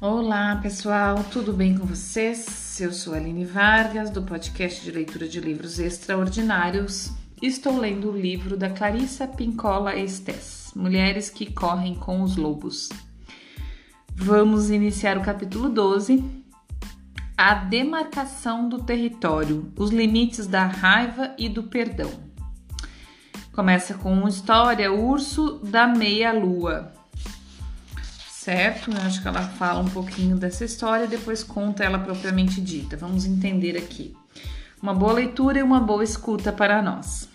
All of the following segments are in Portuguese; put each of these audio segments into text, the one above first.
Olá pessoal, tudo bem com vocês? Eu sou Aline Vargas, do podcast de leitura de livros extraordinários. Estou lendo o livro da Clarissa Pincola Estes, Mulheres que Correm com os Lobos. Vamos iniciar o capítulo 12, A Demarcação do Território, os limites da raiva e do perdão. Começa com uma história, Urso da Meia-Lua certo? Eu acho que ela fala um pouquinho dessa história e depois conta ela propriamente dita. Vamos entender aqui. Uma boa leitura e uma boa escuta para nós.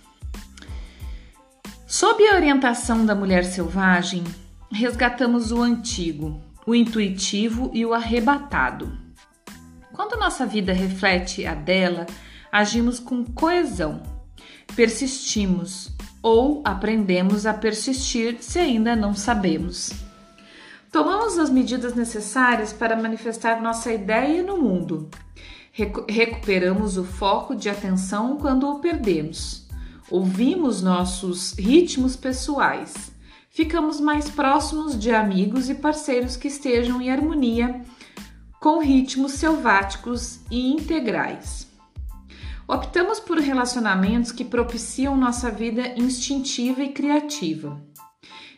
Sob a orientação da mulher selvagem, resgatamos o antigo, o intuitivo e o arrebatado. Quando nossa vida reflete a dela, agimos com coesão, persistimos ou aprendemos a persistir se ainda não sabemos. Tomamos as medidas necessárias para manifestar nossa ideia no mundo. Recu recuperamos o foco de atenção quando o perdemos. Ouvimos nossos ritmos pessoais. Ficamos mais próximos de amigos e parceiros que estejam em harmonia com ritmos selváticos e integrais. Optamos por relacionamentos que propiciam nossa vida instintiva e criativa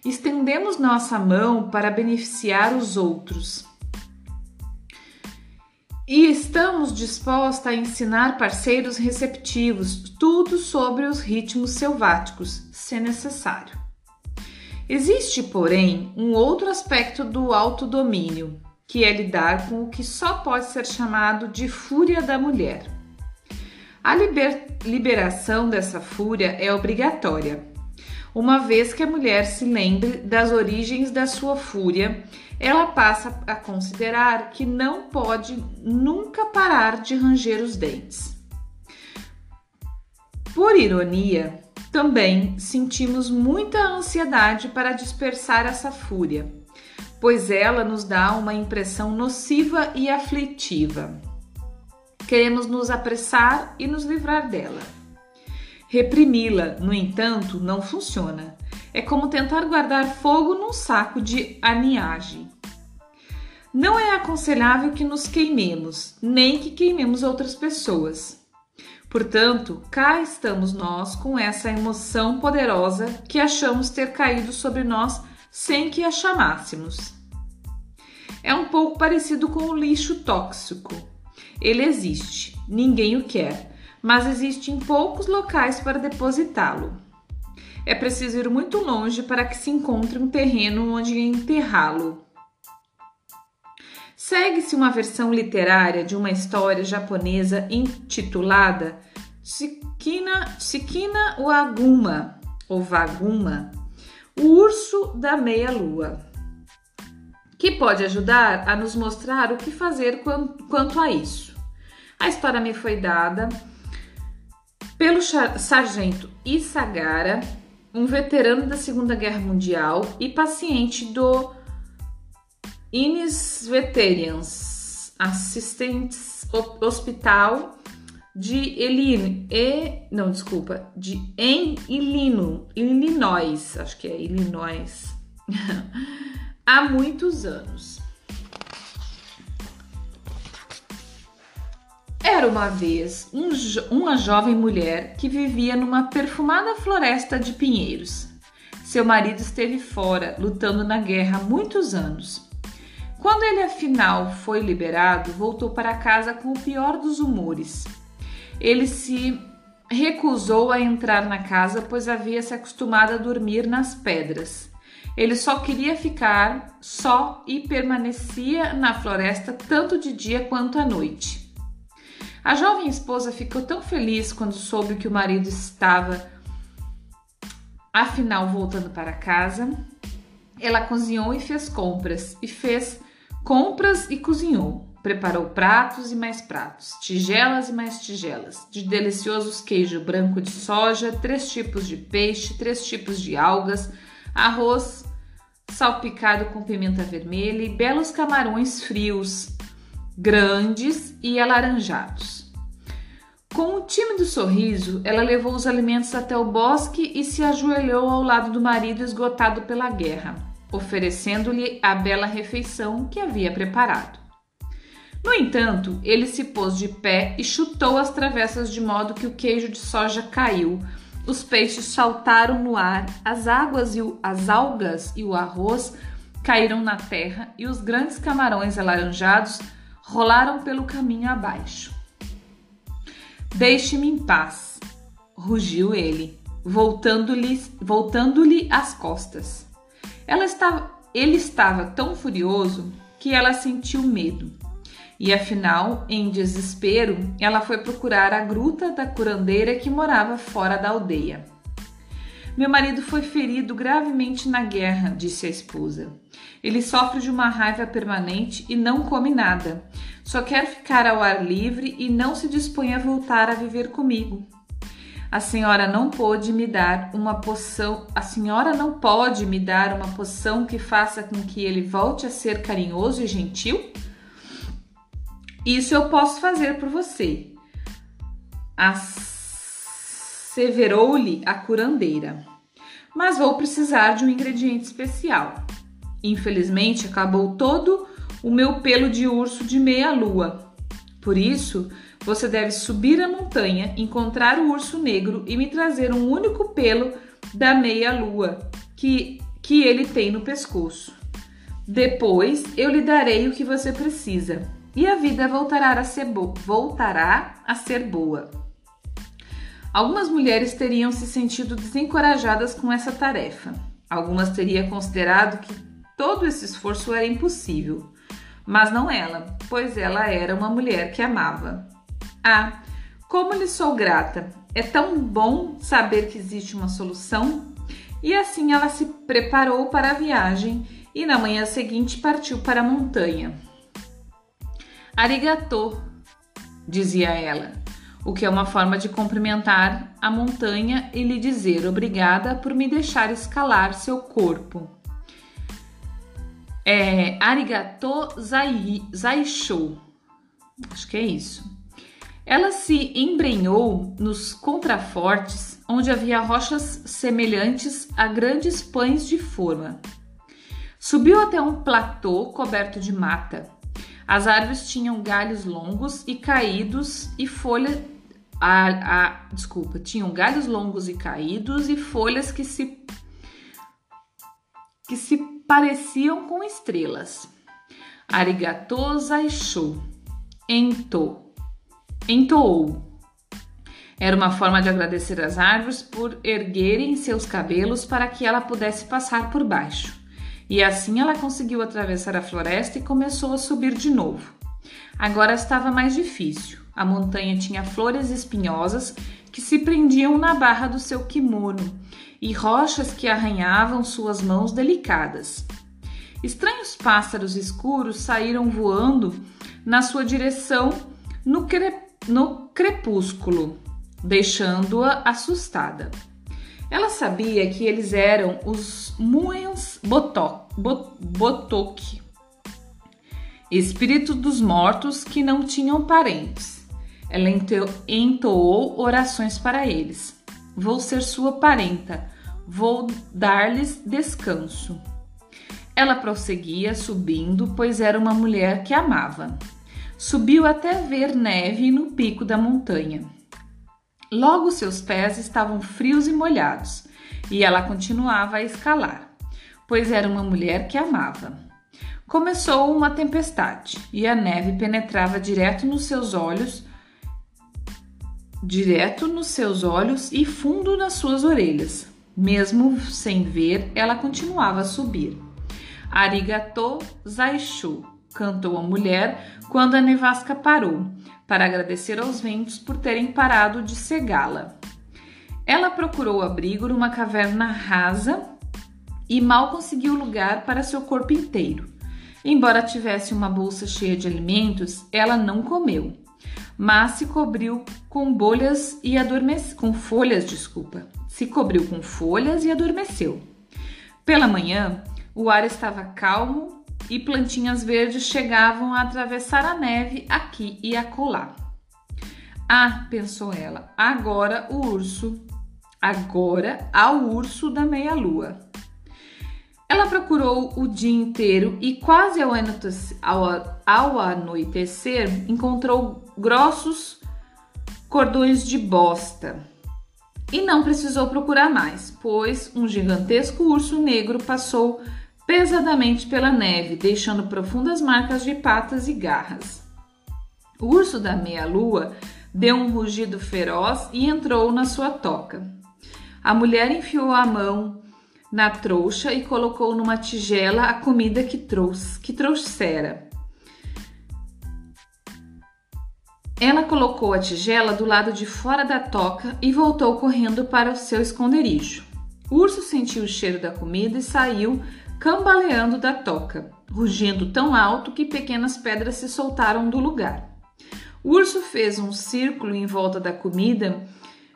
estendemos nossa mão para beneficiar os outros. E estamos dispostos a ensinar parceiros receptivos tudo sobre os ritmos selváticos, se necessário. Existe, porém, um outro aspecto do autodomínio, que é lidar com o que só pode ser chamado de fúria da mulher. A liber liberação dessa fúria é obrigatória uma vez que a mulher se lembre das origens da sua fúria, ela passa a considerar que não pode nunca parar de ranger os dentes. Por ironia, também sentimos muita ansiedade para dispersar essa fúria, pois ela nos dá uma impressão nociva e aflitiva. Queremos nos apressar e nos livrar dela. Reprimi-la, no entanto, não funciona. É como tentar guardar fogo num saco de aninhagem. Não é aconselhável que nos queimemos, nem que queimemos outras pessoas. Portanto, cá estamos nós com essa emoção poderosa que achamos ter caído sobre nós sem que a chamássemos. É um pouco parecido com o lixo tóxico. Ele existe, ninguém o quer mas existem poucos locais para depositá-lo. É preciso ir muito longe para que se encontre um terreno onde enterrá-lo. Segue-se uma versão literária de uma história japonesa intitulada Shikina, Shikina Waguma, ou Vaguma, o urso da meia-lua, que pode ajudar a nos mostrar o que fazer quanto a isso. A história me foi dada pelo sargento Isagara, um veterano da Segunda Guerra Mundial e paciente do Ines Veterans Assistentes Hospital de Elino, e, não, desculpa, de em Ilino, Illinois, acho que é Illinois, há muitos anos. Era uma vez um, uma jovem mulher que vivia numa perfumada floresta de pinheiros. Seu marido esteve fora, lutando na guerra há muitos anos. Quando ele afinal foi liberado, voltou para casa com o pior dos humores. Ele se recusou a entrar na casa, pois havia se acostumado a dormir nas pedras. Ele só queria ficar só e permanecia na floresta tanto de dia quanto à noite. A jovem esposa ficou tão feliz quando soube que o marido estava, afinal, voltando para casa. Ela cozinhou e fez compras, e fez compras e cozinhou. Preparou pratos e mais pratos, tigelas e mais tigelas, de deliciosos queijo branco de soja, três tipos de peixe, três tipos de algas, arroz salpicado com pimenta vermelha e belos camarões frios, grandes e alaranjados. Com um tímido sorriso, ela levou os alimentos até o bosque e se ajoelhou ao lado do marido esgotado pela guerra, oferecendo-lhe a bela refeição que havia preparado. No entanto, ele se pôs de pé e chutou as travessas de modo que o queijo de soja caiu, os peixes saltaram no ar, as águas e o, as algas e o arroz caíram na terra e os grandes camarões alaranjados rolaram pelo caminho abaixo. Deixe-me em paz, rugiu ele, voltando-lhe voltando as costas. Ela estava, ele estava tão furioso que ela sentiu medo. E afinal, em desespero, ela foi procurar a gruta da curandeira que morava fora da aldeia. Meu marido foi ferido gravemente na guerra, disse a esposa. Ele sofre de uma raiva permanente e não come nada. Só quer ficar ao ar livre e não se dispõe a voltar a viver comigo. A senhora não pode me dar uma poção. A senhora não pode me dar uma poção que faça com que ele volte a ser carinhoso e gentil? Isso eu posso fazer por você. Asseverou-lhe a curandeira. Mas vou precisar de um ingrediente especial. Infelizmente, acabou todo o meu pelo de urso de meia-lua. Por isso, você deve subir a montanha, encontrar o urso negro e me trazer um único pelo da meia-lua que, que ele tem no pescoço. Depois eu lhe darei o que você precisa e a vida voltará a ser, voltará a ser boa. Algumas mulheres teriam se sentido desencorajadas com essa tarefa. Algumas teriam considerado que todo esse esforço era impossível. Mas não ela, pois ela era uma mulher que amava. Ah, como lhe sou grata! É tão bom saber que existe uma solução. E assim ela se preparou para a viagem e na manhã seguinte partiu para a montanha. Arigatô, dizia ela, o que é uma forma de cumprimentar a montanha e lhe dizer obrigada por me deixar escalar seu corpo. É Arigatô zai, Zaishou. Acho que é isso. Ela se embrenhou nos contrafortes, onde havia rochas semelhantes a grandes pães de forma. Subiu até um platô coberto de mata as árvores tinham galhos longos e caídos e folhas. A, a, desculpa, tinham galhos longos e caídos e folhas que se que se pareciam com estrelas. Arigato zaishu. Ento. Entoou. Era uma forma de agradecer às árvores por erguerem seus cabelos para que ela pudesse passar por baixo. E assim ela conseguiu atravessar a floresta e começou a subir de novo. Agora estava mais difícil. A montanha tinha flores espinhosas que se prendiam na barra do seu kimono e rochas que arranhavam suas mãos delicadas. Estranhos pássaros escuros saíram voando na sua direção no, cre... no crepúsculo, deixando-a assustada. Ela sabia que eles eram os Muens Botok, Botok, espírito dos mortos que não tinham parentes. Ela entoou orações para eles. Vou ser sua parenta, vou dar-lhes descanso. Ela prosseguia subindo, pois era uma mulher que amava. Subiu até ver neve no pico da montanha. Logo seus pés estavam frios e molhados, e ela continuava a escalar, pois era uma mulher que amava. Começou uma tempestade e a neve penetrava direto nos seus olhos, direto nos seus olhos e fundo nas suas orelhas. Mesmo sem ver, ela continuava a subir. Arigato Zaishu, cantou a mulher quando a nevasca parou para agradecer aos ventos por terem parado de cegá-la. Ela procurou abrigo numa caverna rasa e mal conseguiu lugar para seu corpo inteiro. Embora tivesse uma bolsa cheia de alimentos, ela não comeu, mas se cobriu com bolhas e adormeceu, com folhas, desculpa. Se cobriu com folhas e adormeceu. Pela manhã, o ar estava calmo e plantinhas verdes chegavam a atravessar a neve aqui e acolá. Ah, pensou ela, agora o urso, agora ao urso da meia-lua. Ela procurou o dia inteiro e quase ao anoitecer, ao, ao anoitecer encontrou grossos cordões de bosta. E não precisou procurar mais, pois um gigantesco urso negro passou pesadamente pela neve, deixando profundas marcas de patas e garras. O urso da meia-lua deu um rugido feroz e entrou na sua toca. A mulher enfiou a mão na trouxa e colocou numa tigela a comida que trouxe, que trouxera. Ela colocou a tigela do lado de fora da toca e voltou correndo para o seu esconderijo. O urso sentiu o cheiro da comida e saiu cambaleando da toca, rugindo tão alto que pequenas pedras se soltaram do lugar. O urso fez um círculo em volta da comida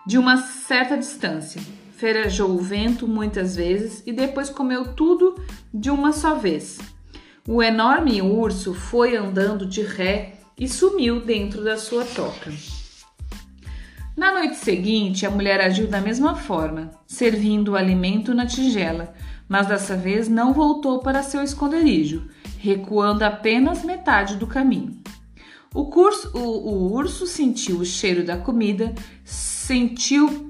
de uma certa distância, ferejou o vento muitas vezes e depois comeu tudo de uma só vez. O enorme urso foi andando de ré e sumiu dentro da sua toca. Na noite seguinte, a mulher agiu da mesma forma, servindo o alimento na tigela, mas dessa vez não voltou para seu esconderijo, recuando apenas metade do caminho. O, curso, o, o urso sentiu o cheiro da comida, sentiu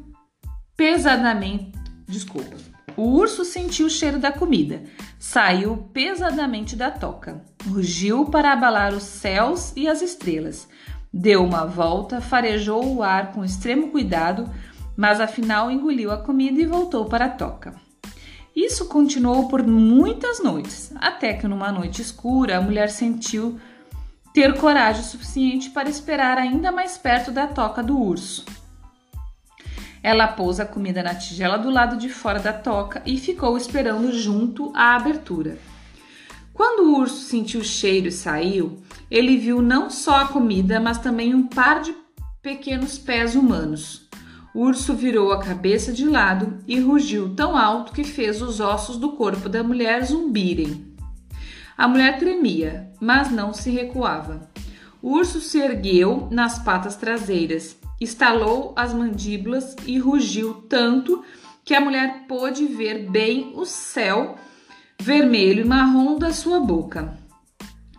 pesadamente. Desculpa. O urso sentiu o cheiro da comida, saiu pesadamente da toca, rugiu para abalar os céus e as estrelas, deu uma volta, farejou o ar com extremo cuidado, mas afinal engoliu a comida e voltou para a toca. Isso continuou por muitas noites, até que numa noite escura a mulher sentiu ter coragem suficiente para esperar ainda mais perto da toca do urso. Ela pôs a comida na tigela do lado de fora da toca e ficou esperando junto à abertura. Quando o urso sentiu o cheiro e saiu, ele viu não só a comida, mas também um par de pequenos pés humanos. O urso virou a cabeça de lado e rugiu tão alto que fez os ossos do corpo da mulher zumbirem. A mulher tremia, mas não se recuava. O urso se ergueu nas patas traseiras estalou as mandíbulas e rugiu tanto que a mulher pôde ver bem o céu vermelho e marrom da sua boca.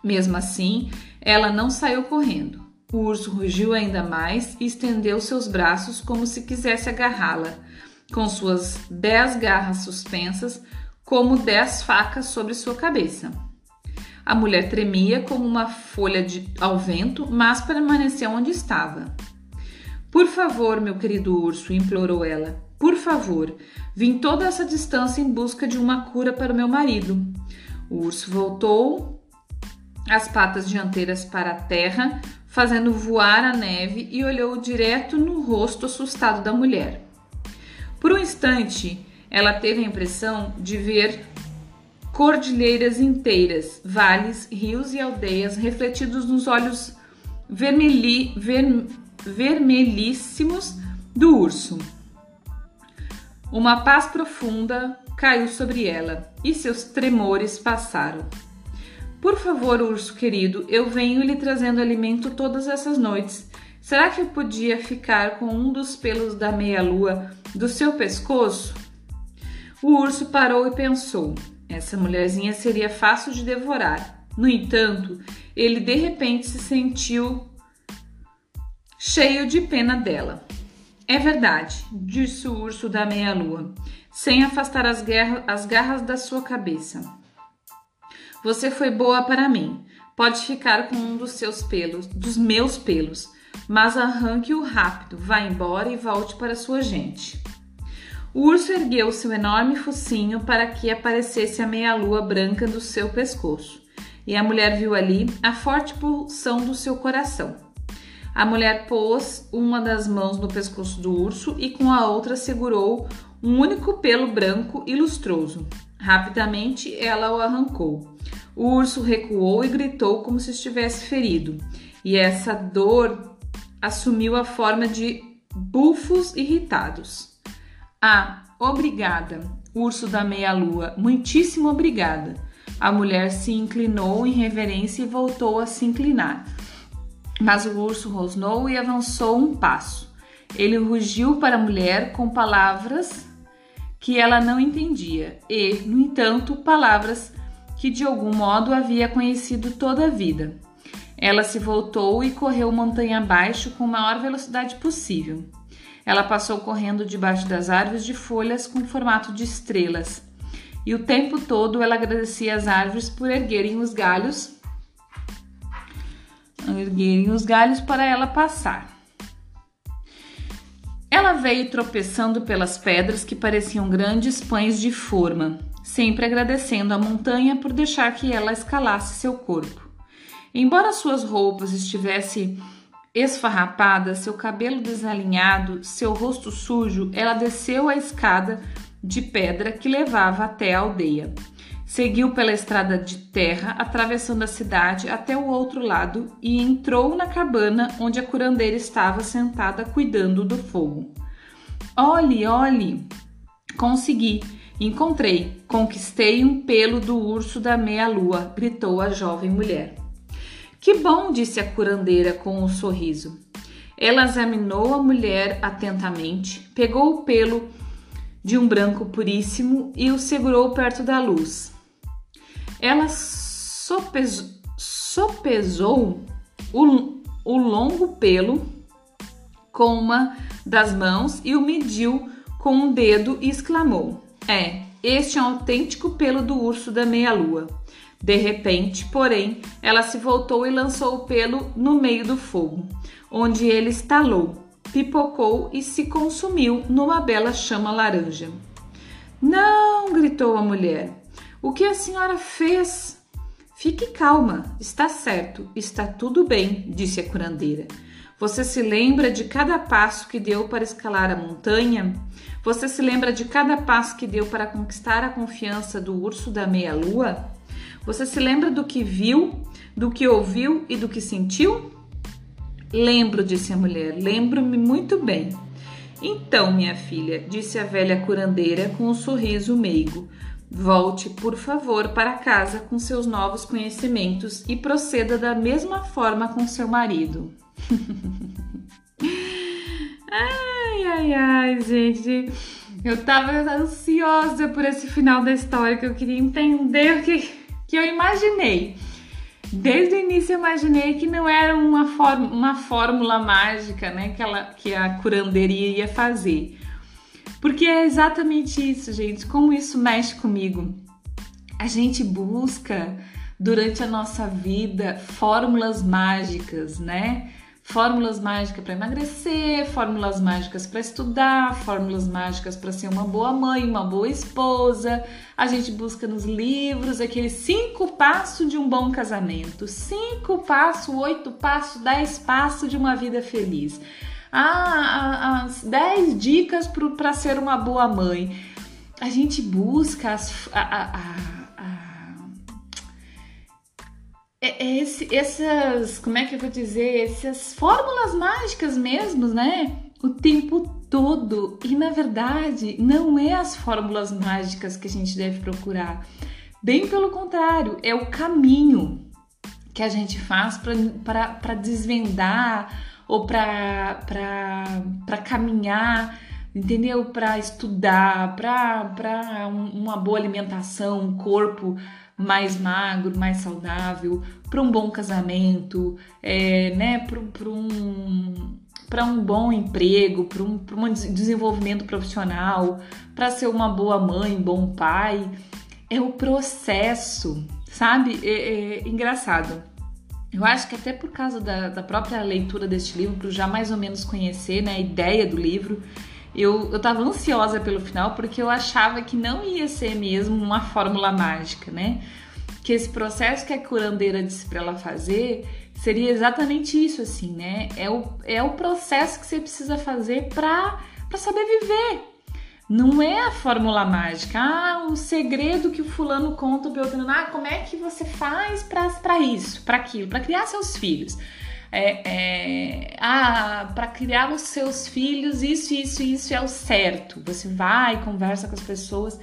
Mesmo assim, ela não saiu correndo. O urso rugiu ainda mais e estendeu seus braços como se quisesse agarrá-la, com suas dez garras suspensas, como dez facas sobre sua cabeça. A mulher tremia como uma folha de, ao vento, mas permaneceu onde estava. Por favor, meu querido urso, implorou ela. Por favor, vim toda essa distância em busca de uma cura para o meu marido. O urso voltou as patas dianteiras para a terra, fazendo voar a neve e olhou direto no rosto assustado da mulher. Por um instante, ela teve a impressão de ver cordilheiras inteiras, vales, rios e aldeias refletidos nos olhos vermelhi, ver, vermelhíssimos do urso. Uma paz profunda caiu sobre ela e seus tremores passaram. Por favor, urso querido, eu venho lhe trazendo alimento todas essas noites. Será que eu podia ficar com um dos pelos da meia-lua do seu pescoço? O urso parou e pensou: essa mulherzinha seria fácil de devorar. No entanto, ele de repente se sentiu cheio de pena dela. É verdade, disse o urso da meia-lua, sem afastar as, guerra, as garras da sua cabeça. Você foi boa para mim. Pode ficar com um dos seus pelos, dos meus pelos, mas arranque-o rápido, vá embora e volte para sua gente. O urso ergueu seu enorme focinho para que aparecesse a meia-lua branca do seu pescoço, e a mulher viu ali a forte pulsão do seu coração. A mulher pôs uma das mãos no pescoço do urso e com a outra segurou um único pelo branco e lustroso. Rapidamente ela o arrancou. O urso recuou e gritou como se estivesse ferido, e essa dor assumiu a forma de bufos irritados. Ah, obrigada, urso da meia-lua, muitíssimo obrigada. A mulher se inclinou em reverência e voltou a se inclinar. Mas o urso rosnou e avançou um passo. Ele rugiu para a mulher com palavras que ela não entendia e, no entanto, palavras que de algum modo havia conhecido toda a vida. Ela se voltou e correu montanha abaixo com a maior velocidade possível. Ela passou correndo debaixo das árvores de folhas com formato de estrelas. E o tempo todo ela agradecia às árvores por erguerem os galhos, erguerem os galhos para ela passar. Ela veio tropeçando pelas pedras que pareciam grandes pães de forma, sempre agradecendo à montanha por deixar que ela escalasse seu corpo. Embora suas roupas estivessem esfarrapadas, seu cabelo desalinhado, seu rosto sujo, ela desceu a escada de pedra que levava até a aldeia. Seguiu pela estrada de terra, atravessando a cidade até o outro lado e entrou na cabana onde a curandeira estava sentada cuidando do fogo. Olhe, olhe! Consegui! Encontrei! Conquistei um pelo do urso da meia-lua! gritou a jovem mulher. Que bom! disse a curandeira com um sorriso. Ela examinou a mulher atentamente, pegou o pelo de um branco puríssimo e o segurou perto da luz. Ela sopesou, o, o longo pelo com uma das mãos e o mediu com um dedo e exclamou: É, este é um autêntico pelo do urso da meia-lua. De repente, porém, ela se voltou e lançou o pelo no meio do fogo, onde ele estalou, pipocou e se consumiu numa bela chama laranja. Não! gritou a mulher. O que a senhora fez? Fique calma, está certo, está tudo bem, disse a curandeira. Você se lembra de cada passo que deu para escalar a montanha? Você se lembra de cada passo que deu para conquistar a confiança do urso da meia-lua? Você se lembra do que viu, do que ouviu e do que sentiu? Lembro, disse a mulher, lembro-me muito bem. Então, minha filha, disse a velha curandeira com um sorriso meigo, Volte, por favor, para casa com seus novos conhecimentos e proceda da mesma forma com seu marido. ai, ai, ai, gente. Eu tava ansiosa por esse final da história, que eu queria entender o que, que eu imaginei. Desde o início eu imaginei que não era uma, uma fórmula mágica, né, que, ela, que a curanderia ia fazer. Porque é exatamente isso, gente. Como isso mexe comigo. A gente busca durante a nossa vida fórmulas mágicas, né? Fórmulas mágicas para emagrecer, fórmulas mágicas para estudar, fórmulas mágicas para ser uma boa mãe, uma boa esposa. A gente busca nos livros aqueles cinco passos de um bom casamento, cinco passos, oito passos, dez passos de uma vida feliz ah, as 10 dicas para ser uma boa mãe. A gente busca as, a, a, a, é, é esse, essas, como é que eu vou dizer, essas fórmulas mágicas mesmo, né? O tempo todo. E na verdade, não é as fórmulas mágicas que a gente deve procurar. Bem pelo contrário, é o caminho que a gente faz para desvendar ou para caminhar, entendeu? Para estudar, para uma boa alimentação, um corpo mais magro, mais saudável, para um bom casamento, é, né? Para um para um bom emprego, para um, um desenvolvimento profissional, para ser uma boa mãe, bom pai. É o processo, sabe? É, é engraçado. Eu acho que até por causa da, da própria leitura deste livro, para já mais ou menos conhecer né, a ideia do livro, eu, eu tava ansiosa pelo final porque eu achava que não ia ser mesmo uma fórmula mágica, né? Que esse processo que a curandeira disse para ela fazer seria exatamente isso, assim, né? É o, é o processo que você precisa fazer para saber viver, não é a fórmula mágica. Ah, o segredo que o fulano conta o Beltrano. Ah, como é que você faz para isso, para aquilo, para criar seus filhos? É, é, ah, para criar os seus filhos, isso, isso, isso é o certo. Você vai, conversa com as pessoas.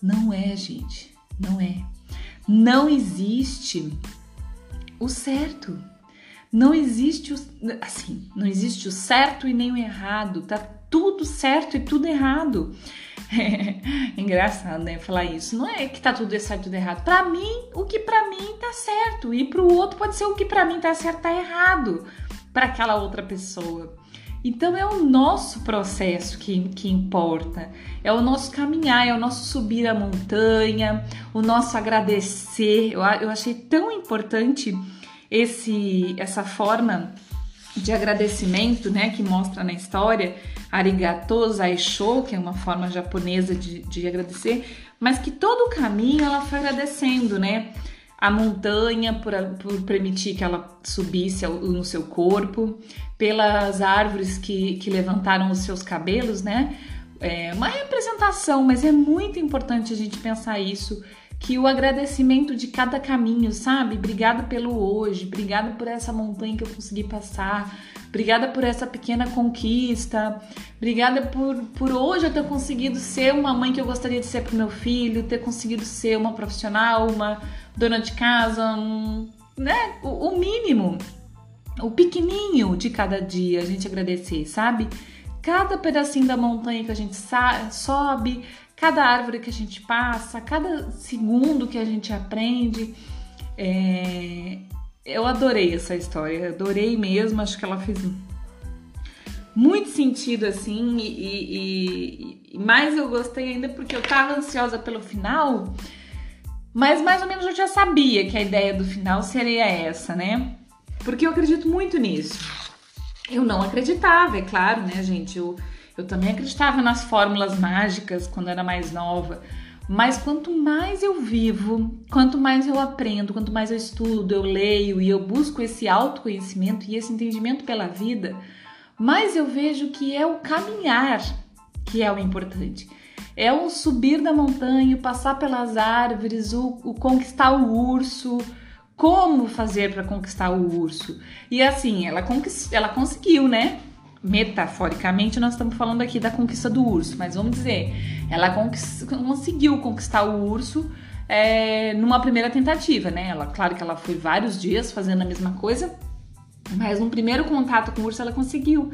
Não é, gente. Não é. Não existe o certo. Não existe o, assim, não existe o certo e nem o errado. Tá tudo certo e tudo errado. É engraçado, né? Falar isso. Não é que tá tudo certo tudo errado. Para mim, o que para mim tá certo. E pro outro pode ser o que para mim tá certo tá errado para aquela outra pessoa. Então é o nosso processo que, que importa, é o nosso caminhar, é o nosso subir a montanha, o nosso agradecer. Eu, eu achei tão importante esse essa forma de agradecimento, né, que mostra na história, arigato zaisho, que é uma forma japonesa de, de agradecer, mas que todo o caminho ela foi agradecendo, né, a montanha por, por permitir que ela subisse no seu corpo, pelas árvores que, que levantaram os seus cabelos, né, é uma representação, mas é muito importante a gente pensar isso que o agradecimento de cada caminho, sabe? Obrigada pelo hoje, obrigada por essa montanha que eu consegui passar, obrigada por essa pequena conquista, obrigada por, por hoje eu ter conseguido ser uma mãe que eu gostaria de ser para o meu filho, ter conseguido ser uma profissional, uma dona de casa, um, né? O, o mínimo, o pequenininho de cada dia a gente agradecer, sabe? Cada pedacinho da montanha que a gente sobe, cada árvore que a gente passa, cada segundo que a gente aprende. É... Eu adorei essa história, adorei mesmo, acho que ela fez muito sentido assim, e, e, e mais eu gostei ainda porque eu tava ansiosa pelo final, mas mais ou menos eu já sabia que a ideia do final seria essa, né? Porque eu acredito muito nisso. Eu não acreditava, é claro, né, gente? Eu, eu também acreditava nas fórmulas mágicas quando era mais nova. Mas quanto mais eu vivo, quanto mais eu aprendo, quanto mais eu estudo, eu leio e eu busco esse autoconhecimento e esse entendimento pela vida, mais eu vejo que é o caminhar que é o importante. É o subir da montanha, passar pelas árvores, o, o conquistar o urso, como fazer para conquistar o urso. E assim, ela, ela conseguiu, né? Metaforicamente, nós estamos falando aqui da conquista do urso, mas vamos dizer, ela conseguiu conquistar o urso é, numa primeira tentativa, né? Ela, claro que ela foi vários dias fazendo a mesma coisa, mas no primeiro contato com o urso ela conseguiu.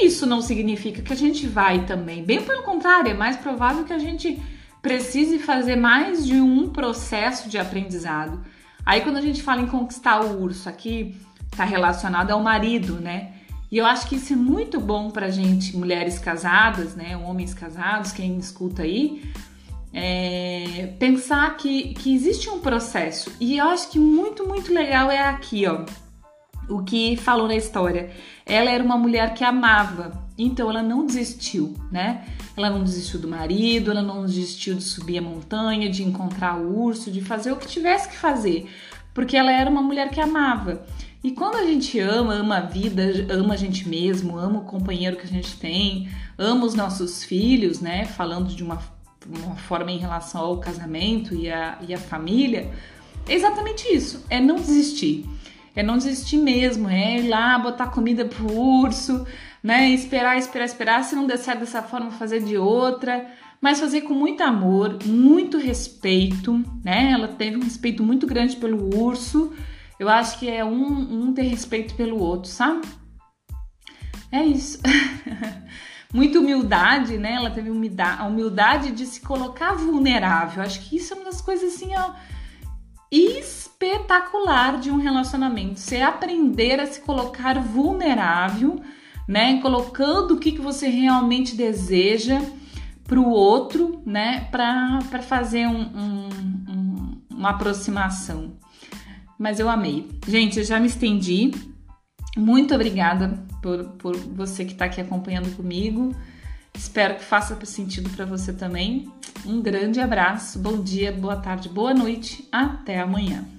Isso não significa que a gente vai também, bem pelo contrário, é mais provável que a gente precise fazer mais de um processo de aprendizado. Aí quando a gente fala em conquistar o urso aqui, está relacionado ao marido, né? E eu acho que isso é muito bom pra gente, mulheres casadas, né? Homens casados, quem escuta aí, é, pensar que, que existe um processo. E eu acho que muito, muito legal é aqui, ó. O que falou na história. Ela era uma mulher que amava, então ela não desistiu, né? Ela não desistiu do marido, ela não desistiu de subir a montanha, de encontrar o urso, de fazer o que tivesse que fazer, porque ela era uma mulher que amava. E quando a gente ama, ama a vida, ama a gente mesmo, ama o companheiro que a gente tem, ama os nossos filhos, né? Falando de uma, uma forma em relação ao casamento e a, e a família, é exatamente isso: é não desistir. É não desistir mesmo, é ir lá botar comida pro urso, né? Esperar, esperar, esperar. Se não der certo dessa forma, fazer de outra mas fazer com muito amor, muito respeito, né? Ela teve um respeito muito grande pelo urso eu acho que é um, um ter respeito pelo outro, sabe? É isso. Muita humildade, né? Ela teve a humildade de se colocar vulnerável. Acho que isso é uma das coisas assim, ó, espetacular de um relacionamento. Você aprender a se colocar vulnerável, né? Colocando o que, que você realmente deseja para o outro, né? Para fazer um, um, um, uma aproximação mas eu amei. Gente, eu já me estendi. Muito obrigada por, por você que está aqui acompanhando comigo. Espero que faça sentido para você também. Um grande abraço, bom dia, boa tarde, boa noite. Até amanhã.